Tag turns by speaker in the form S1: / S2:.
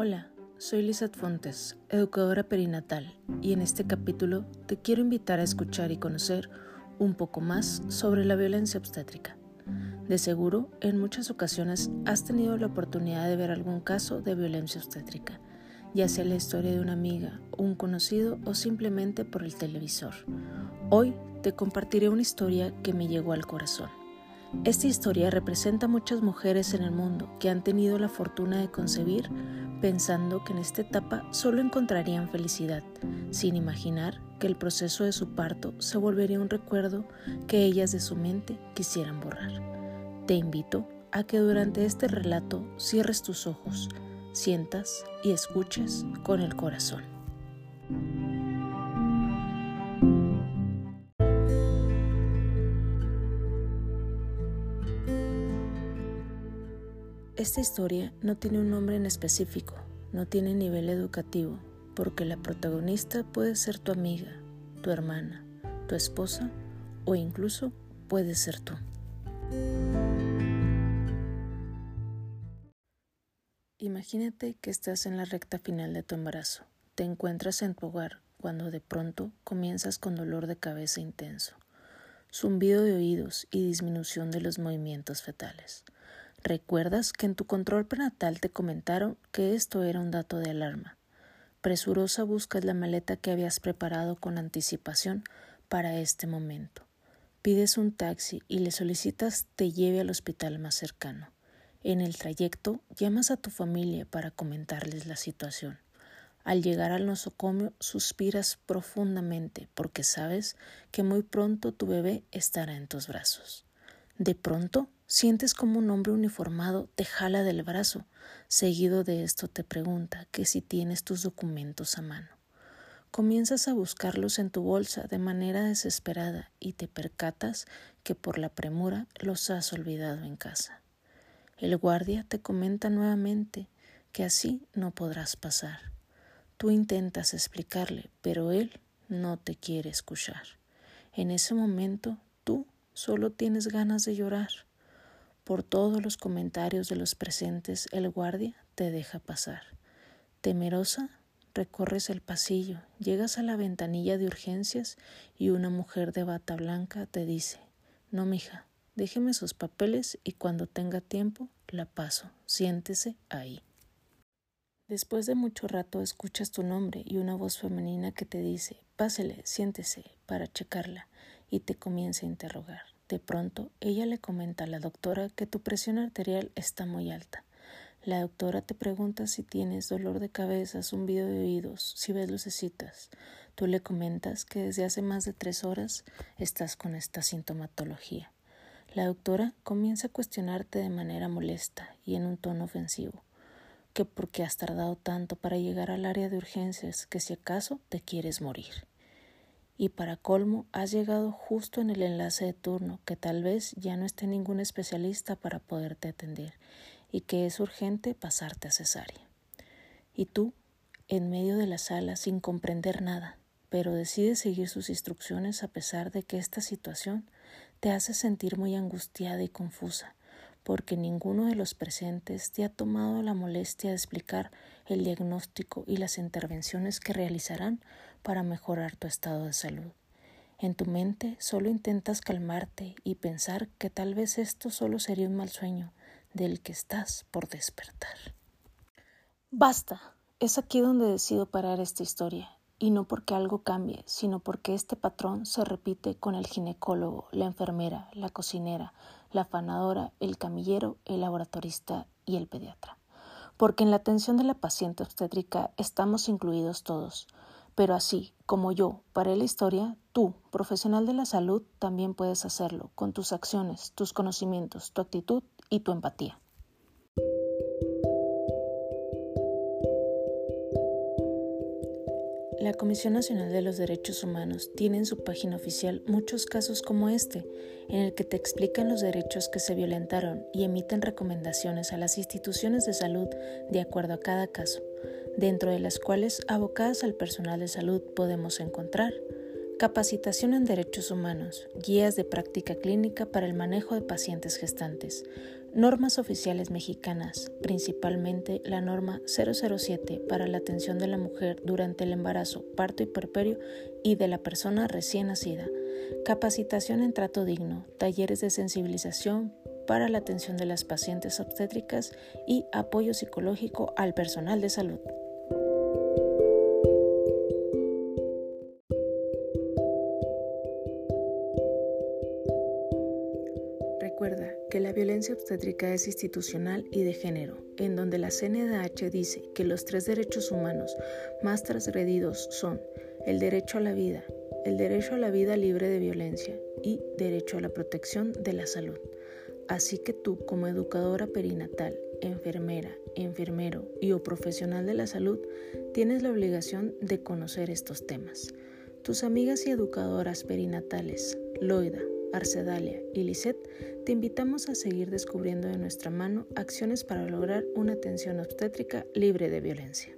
S1: Hola, soy Lizeth Fontes, educadora perinatal, y en este capítulo te quiero invitar a escuchar y conocer un poco más sobre la violencia obstétrica. De seguro, en muchas ocasiones has tenido la oportunidad de ver algún caso de violencia obstétrica, ya sea la historia de una amiga, un conocido o simplemente por el televisor. Hoy te compartiré una historia que me llegó al corazón. Esta historia representa a muchas mujeres en el mundo que han tenido la fortuna de concebir pensando que en esta etapa solo encontrarían felicidad, sin imaginar que el proceso de su parto se volvería un recuerdo que ellas de su mente quisieran borrar. Te invito a que durante este relato cierres tus ojos, sientas y escuches con el corazón. Esta historia no tiene un nombre en específico, no tiene nivel educativo, porque la protagonista puede ser tu amiga, tu hermana, tu esposa o incluso puede ser tú. Imagínate que estás en la recta final de tu embarazo. Te encuentras en tu hogar cuando de pronto comienzas con dolor de cabeza intenso, zumbido de oídos y disminución de los movimientos fetales. ¿Recuerdas que en tu control prenatal te comentaron que esto era un dato de alarma? Presurosa buscas la maleta que habías preparado con anticipación para este momento. Pides un taxi y le solicitas te lleve al hospital más cercano. En el trayecto llamas a tu familia para comentarles la situación. Al llegar al nosocomio suspiras profundamente porque sabes que muy pronto tu bebé estará en tus brazos. De pronto sientes como un hombre uniformado te jala del brazo. Seguido de esto te pregunta que si tienes tus documentos a mano. Comienzas a buscarlos en tu bolsa de manera desesperada y te percatas que por la premura los has olvidado en casa. El guardia te comenta nuevamente que así no podrás pasar. Tú intentas explicarle, pero él no te quiere escuchar. En ese momento tú solo tienes ganas de llorar. Por todos los comentarios de los presentes, el guardia te deja pasar. Temerosa, recorres el pasillo, llegas a la ventanilla de urgencias y una mujer de bata blanca te dice: No, mija, déjeme sus papeles y cuando tenga tiempo la paso. Siéntese ahí. Después de mucho rato escuchas tu nombre y una voz femenina que te dice: Pásele, siéntese, para checarla y te comienza a interrogar. De pronto, ella le comenta a la doctora que tu presión arterial está muy alta. La doctora te pregunta si tienes dolor de cabeza, zumbido de oídos, si ves lucecitas. Tú le comentas que desde hace más de tres horas estás con esta sintomatología. La doctora comienza a cuestionarte de manera molesta y en un tono ofensivo, que por qué has tardado tanto para llegar al área de urgencias, que si acaso te quieres morir y para colmo has llegado justo en el enlace de turno que tal vez ya no esté ningún especialista para poderte atender y que es urgente pasarte a cesárea. Y tú, en medio de la sala sin comprender nada, pero decides seguir sus instrucciones a pesar de que esta situación te hace sentir muy angustiada y confusa, porque ninguno de los presentes te ha tomado la molestia de explicar el diagnóstico y las intervenciones que realizarán para mejorar tu estado de salud. En tu mente solo intentas calmarte y pensar que tal vez esto solo sería un mal sueño del que estás por despertar. Basta, es aquí donde decido parar esta historia, y no porque algo cambie, sino porque este patrón se repite con el ginecólogo, la enfermera, la cocinera, la afanadora, el camillero, el laboratorista y el pediatra. Porque en la atención de la paciente obstétrica estamos incluidos todos, pero así como yo paré la historia, tú, profesional de la salud, también puedes hacerlo con tus acciones, tus conocimientos, tu actitud y tu empatía. La Comisión Nacional de los Derechos Humanos tiene en su página oficial muchos casos como este, en el que te explican los derechos que se violentaron y emiten recomendaciones a las instituciones de salud de acuerdo a cada caso dentro de las cuales abocadas al personal de salud podemos encontrar Capacitación en Derechos Humanos, guías de práctica clínica para el manejo de pacientes gestantes, normas oficiales mexicanas, principalmente la norma 007 para la atención de la mujer durante el embarazo, parto y perperio y de la persona recién nacida, capacitación en trato digno, talleres de sensibilización para la atención de las pacientes obstétricas y apoyo psicológico al personal de salud. Que la violencia obstétrica es institucional y de género, en donde la CNDH dice que los tres derechos humanos más transgredidos son el derecho a la vida, el derecho a la vida libre de violencia y derecho a la protección de la salud. Así que tú, como educadora perinatal, enfermera, enfermero y o profesional de la salud, tienes la obligación de conocer estos temas. Tus amigas y educadoras perinatales, Loida, Arcedalia y Lisette, te invitamos a seguir descubriendo de nuestra mano acciones para lograr una atención obstétrica libre de violencia.